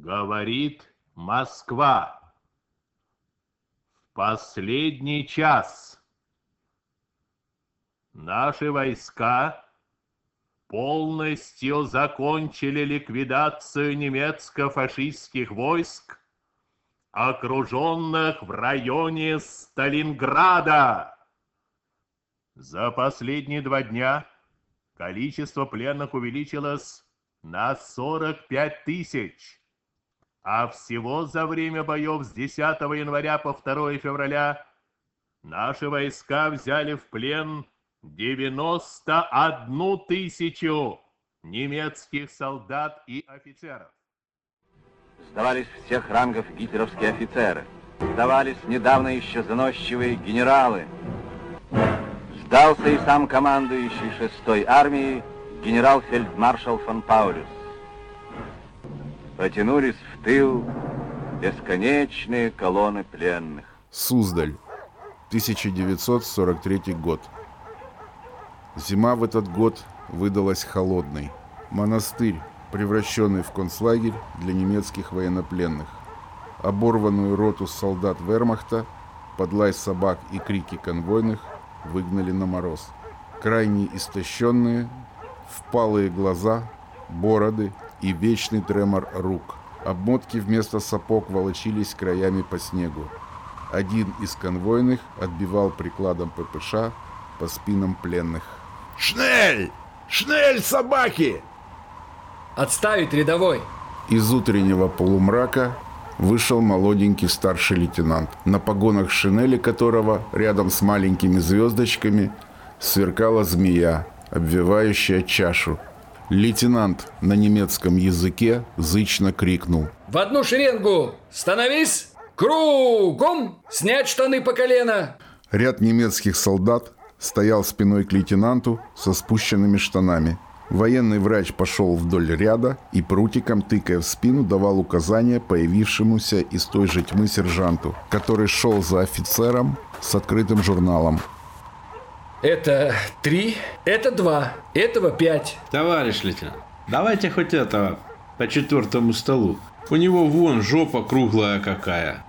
Говорит Москва. В последний час наши войска полностью закончили ликвидацию немецко-фашистских войск, окруженных в районе Сталинграда. За последние два дня количество пленных увеличилось на 45 тысяч, а всего за время боев с 10 января по 2 февраля наши войска взяли в плен 91 тысячу немецких солдат и офицеров. Сдавались всех рангов гитлеровские офицеры. Сдавались недавно еще заносчивые генералы. Сдался и сам командующий шестой армией генерал-фельдмаршал фон Паулюс. Потянулись тыл бесконечные колонны пленных. Суздаль, 1943 год. Зима в этот год выдалась холодной. Монастырь, превращенный в концлагерь для немецких военнопленных. Оборванную роту солдат вермахта под лай собак и крики конвойных выгнали на мороз. Крайне истощенные, впалые глаза, бороды и вечный тремор рук. Обмотки вместо сапог волочились краями по снегу. Один из конвойных отбивал прикладом ППШ по спинам пленных. «Шнель! Шнель, собаки!» Отставить рядовой! Из утреннего полумрака вышел молоденький старший лейтенант, на погонах шинели которого рядом с маленькими звездочками сверкала змея, обвивающая чашу. Лейтенант на немецком языке зычно крикнул. В одну шеренгу! Становись! Кругом! Снять штаны по колено! Ряд немецких солдат стоял спиной к лейтенанту со спущенными штанами. Военный врач пошел вдоль ряда и прутиком, тыкая в спину, давал указания появившемуся из той же тьмы сержанту, который шел за офицером с открытым журналом. Это три, это два, этого пять. Товарищ лейтенант, давайте хоть этого по четвертому столу. У него вон жопа круглая какая.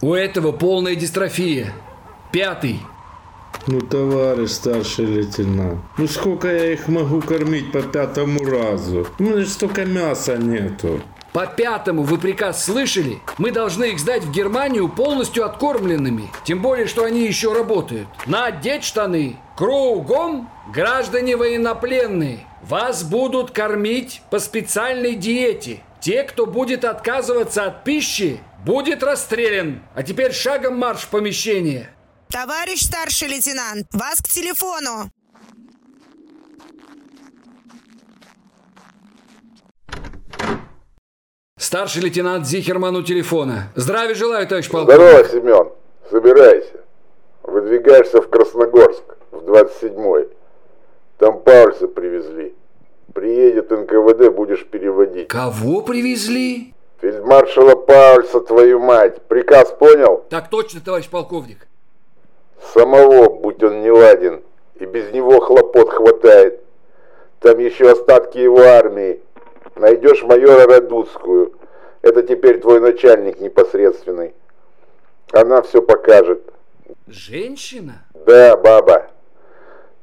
У этого полная дистрофия. Пятый. Ну, товарищ старший лейтенант, ну сколько я их могу кормить по пятому разу? У меня же столько мяса нету. По пятому вы приказ слышали? Мы должны их сдать в Германию полностью откормленными. Тем более, что они еще работают. Надеть штаны. Кругом граждане военнопленные. Вас будут кормить по специальной диете. Те, кто будет отказываться от пищи, будет расстрелян. А теперь шагом марш в помещение. Товарищ старший лейтенант, вас к телефону. Старший лейтенант Зихерман у телефона. Здравия желаю, товарищ полковник. Здорово, Семен. Собирайся. Выдвигаешься в Красногорск, в 27-й. Там Паульса привезли. Приедет НКВД, будешь переводить. Кого привезли? Фельдмаршала Паульса, твою мать. Приказ понял? Так точно, товарищ полковник. Самого, будь он не ладен. И без него хлопот хватает. Там еще остатки его армии. Найдешь майора Радуцкую. Это теперь твой начальник непосредственный. Она все покажет. Женщина? Да, баба.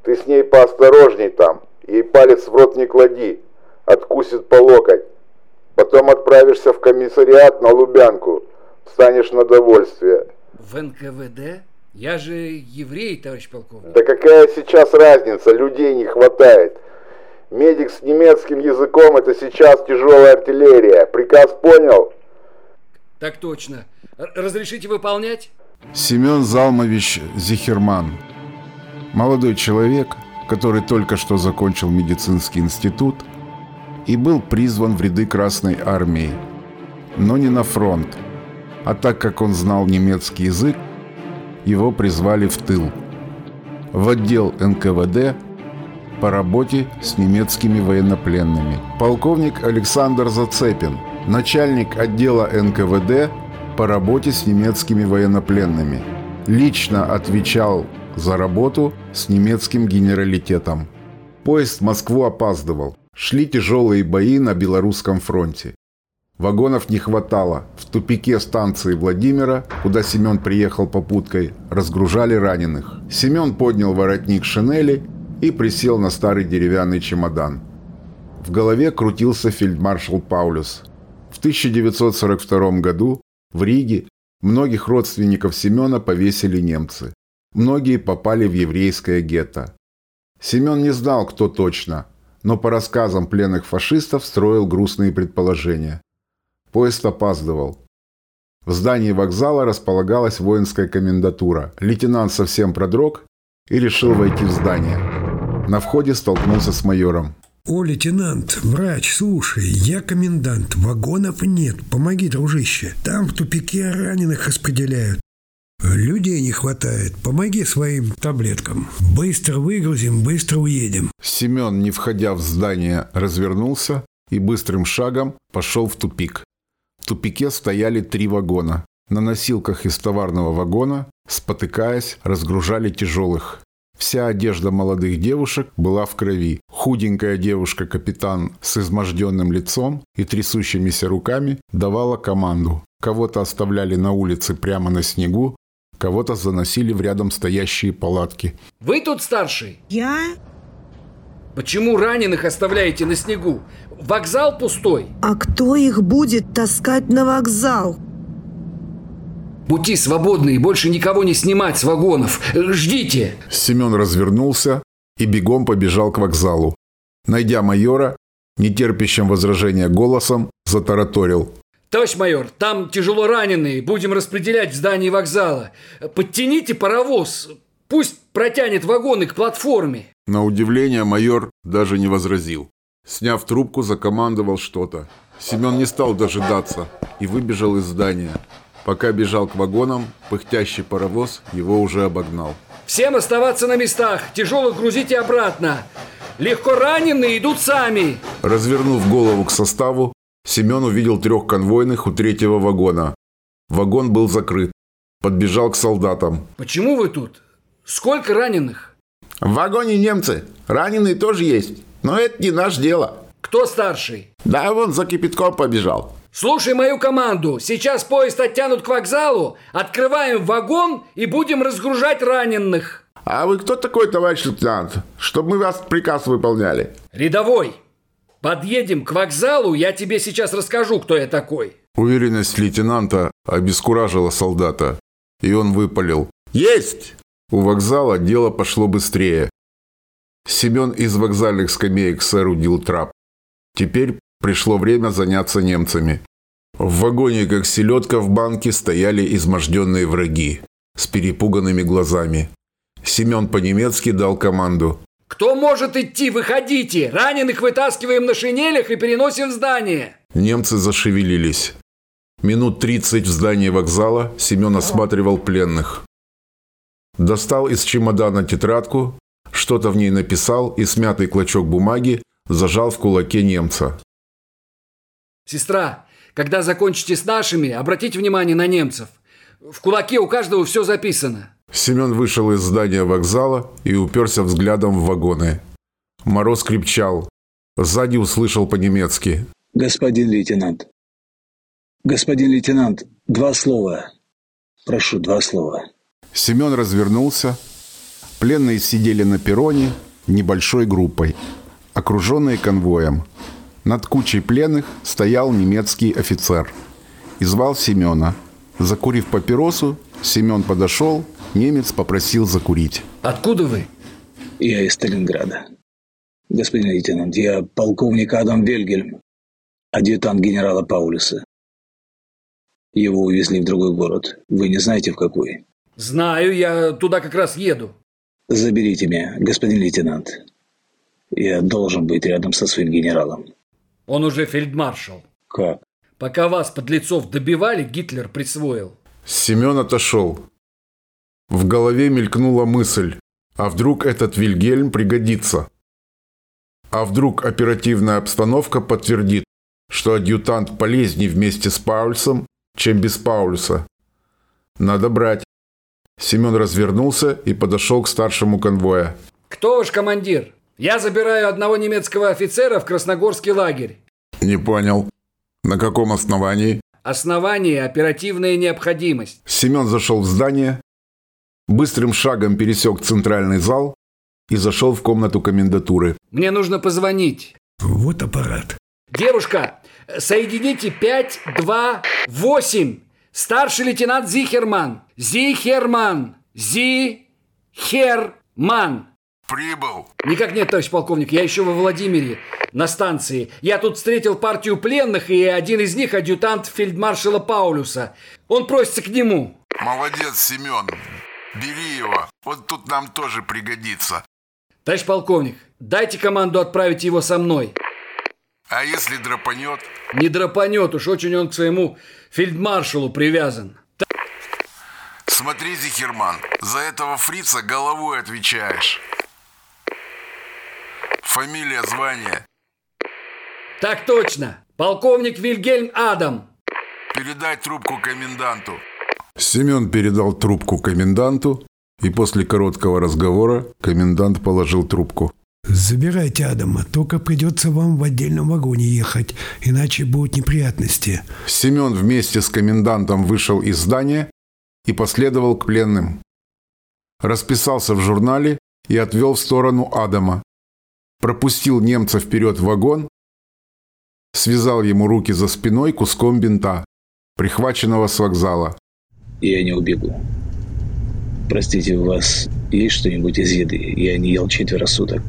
Ты с ней поосторожней там. Ей палец в рот не клади. Откусит по локоть. Потом отправишься в комиссариат на Лубянку. Встанешь на довольствие. В НКВД? Я же еврей, товарищ полковник. Да какая сейчас разница? Людей не хватает. Медик с немецким языком это сейчас тяжелая артиллерия. Приказ понял? Так точно. Разрешите выполнять? Семен Залмович Зихерман. Молодой человек, который только что закончил медицинский институт и был призван в ряды Красной Армии, но не на фронт. А так как он знал немецкий язык, его призвали в тыл. В отдел НКВД по работе с немецкими военнопленными. Полковник Александр Зацепин, начальник отдела НКВД по работе с немецкими военнопленными. Лично отвечал за работу с немецким генералитетом. Поезд в Москву опаздывал. Шли тяжелые бои на Белорусском фронте. Вагонов не хватало. В тупике станции Владимира, куда Семен приехал попуткой, разгружали раненых. Семен поднял воротник шинели и присел на старый деревянный чемодан. В голове крутился фельдмаршал Паулюс. В 1942 году в Риге многих родственников Семена повесили немцы. Многие попали в еврейское гетто. Семен не знал, кто точно, но по рассказам пленных фашистов строил грустные предположения. Поезд опаздывал. В здании вокзала располагалась воинская комендатура. Лейтенант совсем продрог и решил войти в здание. На входе столкнулся с майором. «О, лейтенант, врач, слушай, я комендант, вагонов нет, помоги, дружище. Там в тупике раненых распределяют. Людей не хватает, помоги своим таблеткам. Быстро выгрузим, быстро уедем». Семен, не входя в здание, развернулся и быстрым шагом пошел в тупик. В тупике стояли три вагона. На носилках из товарного вагона, спотыкаясь, разгружали тяжелых. Вся одежда молодых девушек была в крови. Худенькая девушка-капитан с изможденным лицом и трясущимися руками давала команду. Кого-то оставляли на улице прямо на снегу, кого-то заносили в рядом стоящие палатки. Вы тут старший? Я? Почему раненых оставляете на снегу? Вокзал пустой. А кто их будет таскать на вокзал? Пути свободные, больше никого не снимать с вагонов. Ждите. Семен развернулся и бегом побежал к вокзалу. Найдя майора, нетерпящим возражения голосом, затараторил. Товарищ майор, там тяжело раненые, будем распределять в здании вокзала. Подтяните паровоз, пусть протянет вагоны к платформе. На удивление майор даже не возразил. Сняв трубку, закомандовал что-то. Семен не стал дожидаться и выбежал из здания. Пока бежал к вагонам, пыхтящий паровоз его уже обогнал. Всем оставаться на местах, тяжелых грузите обратно. Легко раненые идут сами. Развернув голову к составу, Семен увидел трех конвойных у третьего вагона. Вагон был закрыт. Подбежал к солдатам. Почему вы тут? Сколько раненых? В вагоне немцы. Раненые тоже есть. Но это не наше дело. Кто старший? Да, вон за кипятком побежал. Слушай мою команду. Сейчас поезд оттянут к вокзалу, открываем вагон и будем разгружать раненых. А вы кто такой, товарищ лейтенант? Чтобы мы вас приказ выполняли. Рядовой. Подъедем к вокзалу, я тебе сейчас расскажу, кто я такой. Уверенность лейтенанта обескуражила солдата, и он выпалил. Есть! У вокзала дело пошло быстрее. Семен из вокзальных скамеек соорудил трап. Теперь пришло время заняться немцами. В вагоне, как селедка в банке, стояли изможденные враги с перепуганными глазами. Семен по-немецки дал команду. Кто может идти? Выходите! Раненых вытаскиваем на шинелях и переносим в здание. Немцы зашевелились. Минут 30 в здании вокзала Семен осматривал пленных. Достал из чемодана тетрадку, что-то в ней написал и смятый клочок бумаги зажал в кулаке немца. Сестра, когда закончите с нашими, обратите внимание на немцев. В кулаке у каждого все записано. Семен вышел из здания вокзала и уперся взглядом в вагоны. Мороз крепчал. Сзади услышал по-немецки. Господин лейтенант. Господин лейтенант, два слова. Прошу, два слова. Семен развернулся. Пленные сидели на перроне небольшой группой, окруженные конвоем. Над кучей пленных стоял немецкий офицер и звал Семена. Закурив папиросу, Семен подошел, немец попросил закурить. Откуда вы? Я из Сталинграда. Господин лейтенант, я полковник Адам Вельгельм, адъютант генерала Паулюса. Его увезли в другой город. Вы не знаете, в какой? Знаю, я туда как раз еду. Заберите меня, господин лейтенант. Я должен быть рядом со своим генералом. Он уже фельдмаршал. Как? Пока вас, подлецов, добивали, Гитлер присвоил. Семен отошел. В голове мелькнула мысль. А вдруг этот Вильгельм пригодится? А вдруг оперативная обстановка подтвердит, что адъютант полезнее вместе с Паульсом, чем без Паулюса? Надо брать. Семен развернулся и подошел к старшему конвоя. Кто ваш командир? Я забираю одного немецкого офицера в Красногорский лагерь. Не понял. На каком основании? Основание – оперативная необходимость. Семен зашел в здание, быстрым шагом пересек центральный зал и зашел в комнату комендатуры. Мне нужно позвонить. Вот аппарат. Девушка, соедините 5, 2, 8. Старший лейтенант Зихерман. Зихерман. Зихерман. Прибыл. Никак нет, товарищ полковник, я еще во Владимире, на станции. Я тут встретил партию пленных, и один из них адъютант фельдмаршала Паулюса. Он просится к нему. Молодец, Семен. Бери его. Вот тут нам тоже пригодится. Товарищ полковник, дайте команду отправить его со мной. А если драпанет? Не драпанет, уж очень он к своему фельдмаршалу привязан. Смотри, Зихерман, за этого фрица головой отвечаешь. Фамилия, звание. Так точно. Полковник Вильгельм Адам. Передай трубку коменданту. Семен передал трубку коменданту, и после короткого разговора комендант положил трубку. Забирайте Адама, только придется вам в отдельном вагоне ехать, иначе будут неприятности. Семен вместе с комендантом вышел из здания и последовал к пленным. Расписался в журнале и отвел в сторону Адама, пропустил немца вперед в вагон, связал ему руки за спиной куском бинта, прихваченного с вокзала. Я не убегу. Простите, у вас есть что-нибудь из еды? Я не ел четверо суток.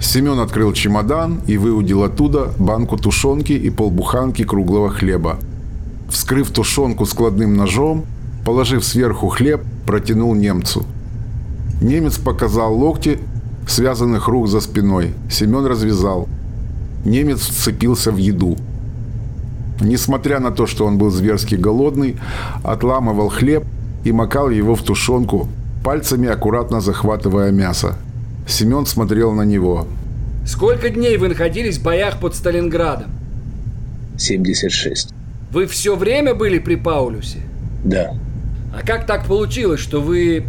Семен открыл чемодан и выудил оттуда банку тушенки и полбуханки круглого хлеба. Вскрыв тушенку складным ножом, положив сверху хлеб, протянул немцу. Немец показал локти связанных рук за спиной. Семен развязал. Немец вцепился в еду. Несмотря на то, что он был зверски голодный, отламывал хлеб и макал его в тушенку, пальцами аккуратно захватывая мясо. Семен смотрел на него. Сколько дней вы находились в боях под Сталинградом? 76. Вы все время были при Паулюсе? Да. А как так получилось, что вы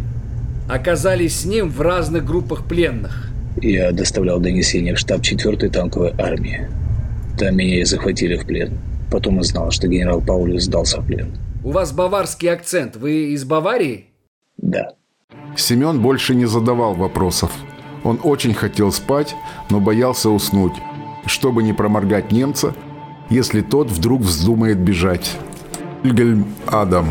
оказались с ним в разных группах пленных? Я доставлял донесение в штаб 4-й танковой армии. Там меня и захватили в плен. Потом узнал, что генерал Паулюс сдался в плен. У вас баварский акцент. Вы из Баварии? Да. Семен больше не задавал вопросов. Он очень хотел спать, но боялся уснуть, чтобы не проморгать немца, если тот вдруг вздумает бежать. Вильгельм Адам.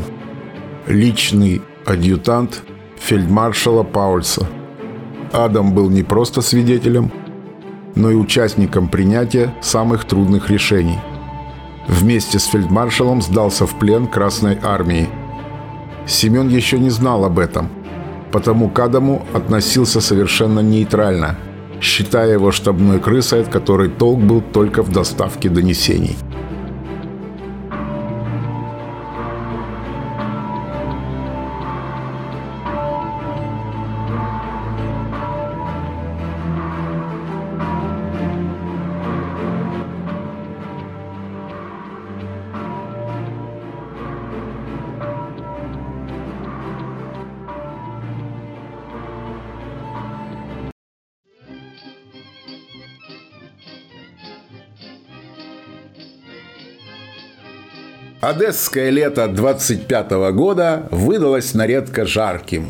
Личный адъютант фельдмаршала Паульса. Адам был не просто свидетелем, но и участником принятия самых трудных решений. Вместе с фельдмаршалом сдался в плен Красной Армии. Семен еще не знал об этом, потому к Адаму относился совершенно нейтрально, считая его штабной крысой, от которой толк был только в доставке донесений. Одесское лето 25 года выдалось на редко жарким.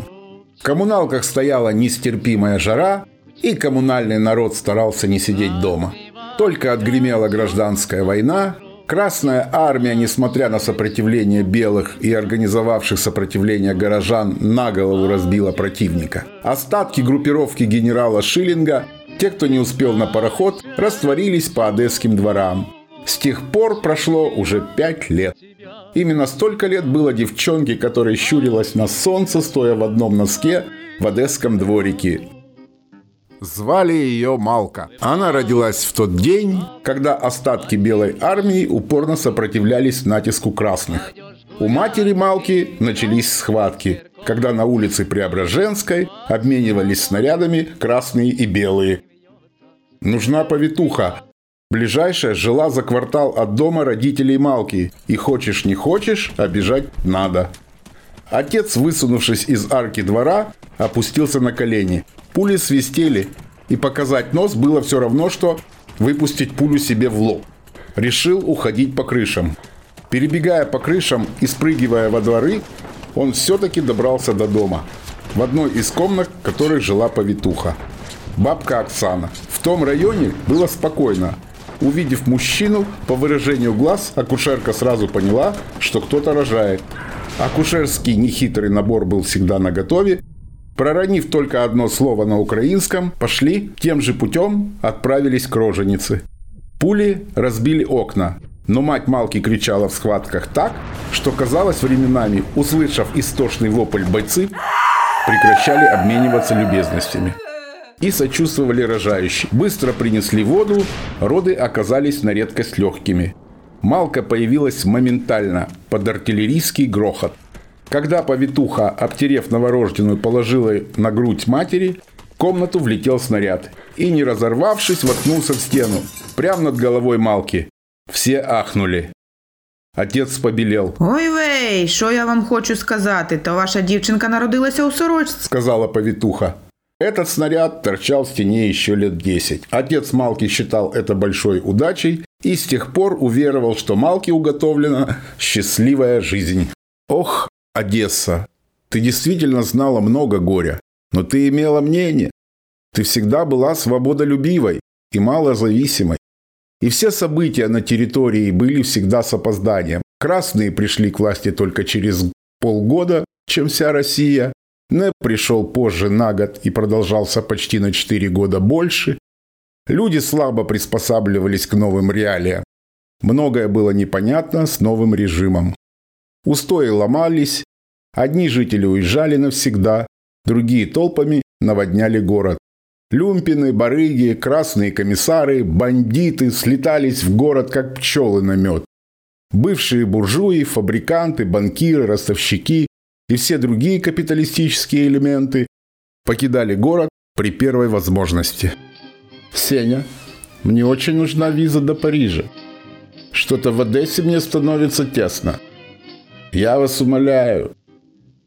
В коммуналках стояла нестерпимая жара, и коммунальный народ старался не сидеть дома. Только отгремела гражданская война, Красная армия, несмотря на сопротивление белых и организовавших сопротивление горожан, на голову разбила противника. Остатки группировки генерала Шиллинга, те, кто не успел на пароход, растворились по одесским дворам. С тех пор прошло уже пять лет. Именно столько лет было девчонке, которая щурилась на солнце, стоя в одном носке в одесском дворике. Звали ее Малка. Она родилась в тот день, когда остатки Белой армии упорно сопротивлялись натиску красных. У матери Малки начались схватки, когда на улице Преображенской обменивались снарядами красные и белые. Нужна повитуха, Ближайшая жила за квартал от дома родителей Малки, и хочешь не хочешь, обижать надо. Отец, высунувшись из арки двора, опустился на колени. Пули свистели, и показать нос было все равно, что выпустить пулю себе в лоб. решил уходить по крышам. Перебегая по крышам и спрыгивая во дворы, он все-таки добрался до дома, в одной из комнат, в которой жила повитуха. Бабка Оксана. В том районе было спокойно. Увидев мужчину, по выражению глаз, акушерка сразу поняла, что кто-то рожает. Акушерский нехитрый набор был всегда наготове. Проронив только одно слово на украинском, пошли тем же путем, отправились к роженице. Пули разбили окна, но мать Малки кричала в схватках так, что казалось временами, услышав истошный вопль бойцы, прекращали обмениваться любезностями И сочувствовали рожающие. Быстро принесли воду, роды оказались на редкость легкими. Малка появилась моментально, под артиллерийский грохот. Когда повитуха, обтерев новорожденную, положила на грудь матери, в комнату влетел снаряд и, не разорвавшись, воткнулся в стену, прямо над головой Малки. Все ахнули. Отець побілів. Ой вей, що я вам хочу сказати, то ваша дівчинка народилася у сорочці. Сказала повитуха. Этот снаряд торчал в стене еще лет 10. Отец Малки считал это большой удачей и с тех пор уверовал, что Малке уготовлена счастливая жизнь. Ох, Одесса, ты действительно знала много горя, но ты имела мнение. Ты всегда была свободолюбивой и малозависимой. И все события на территории были всегда с опозданием. Красные пришли к власти только через полгода, чем вся Россия. НЭП пришел позже на год и продолжался почти на 4 года больше. Люди слабо приспосабливались к новым реалиям. Многое было непонятно с новым режимом. Устои ломались, одни жители уезжали навсегда, другие толпами наводняли город. Люмпины, барыги, красные комиссары, бандиты слетались в город, как пчелы на мед. Бывшие буржуи, фабриканты, банкиры, ростовщики и все другие капиталистические элементы покидали город при первой возможности. «Сеня, мне очень нужна виза до Парижа. Что-то в Одессе мне становится тесно. Я вас умоляю,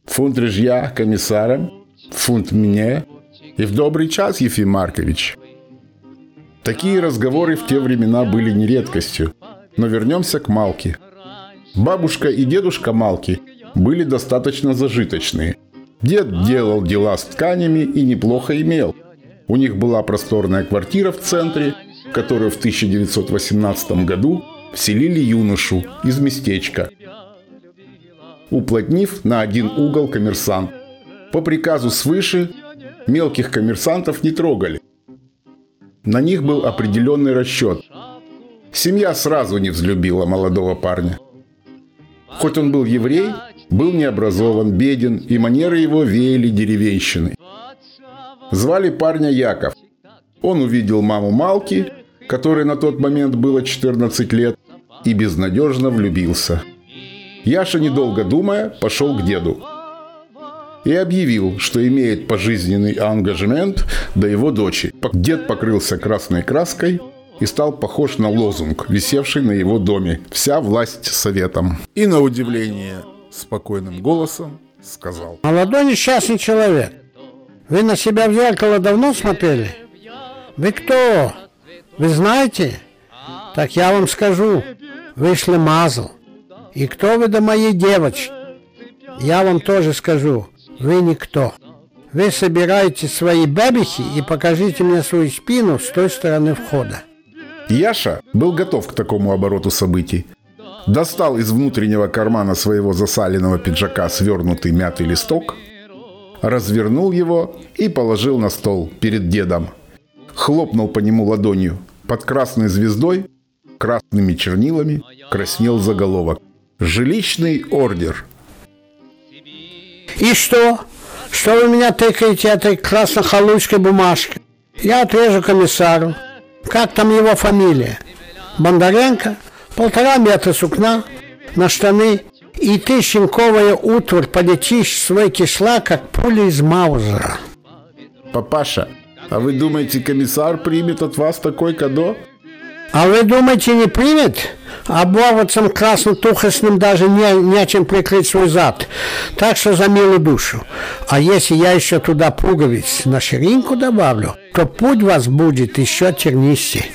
фунт рыжья комиссаром, фунт мне и в добрый час, Ефим Маркович». Такие разговоры в те времена были не редкостью. Но вернемся к Малке. Бабушка и дедушка Малки были достаточно зажиточные. Дед делал дела с тканями и неплохо имел. У них была просторная квартира в центре, в которую в 1918 году вселили юношу из местечка, уплотнив на один угол коммерсант. По приказу свыше мелких коммерсантов не трогали. На них был определенный расчет. Семья сразу не взлюбила молодого парня. Хоть он был еврей, был необразован, беден, и манеры его веяли деревенщиной. Звали парня Яков. Он увидел маму Малки, которой на тот момент было 14 лет, и безнадежно влюбился. Яша, недолго думая, пошел к деду и объявил, что имеет пожизненный ангажемент до его дочери. Дед покрылся красной краской и стал похож на лозунг, висевший на его доме «Вся власть советом». И на удивление спокойным голосом сказал Молодой несчастный человек, вы на себя в зеркало давно смотрели? Вы кто? Вы знаете? Так я вам скажу, вышли мазл. И кто вы до моей девочки? Я вам тоже скажу, вы никто. Вы собираете свои бабихи и покажите мне свою спину с той стороны входа. Яша был готов к такому обороту событий. Достал из внутреннего кармана своего засаленного пиджака свернутый мятый листок, развернул его и положил на стол перед дедом. Хлопнул по нему ладонью. Под красной звездой, красными чернилами, краснел заголовок. «Жилищный ордер». И что? Что вы меня тыкаете этой красно-халуйской бумажкой? Я отрежу комиссару. Как там его фамилия? Бондаренко? Полтора метра сукна на штаны. И ты, щенковая утварь, полетишь свой кишлак, как пуля из Маузера. Папаша, а вы думаете, комиссар примет от вас такой кадо? А вы думаете, не примет? Оборваться красно-тухостным даже не, не о чем прикрыть свой зад. Так что за милую душу. А если я еще туда пуговиц на ширинку добавлю, то путь вас будет еще тернистей.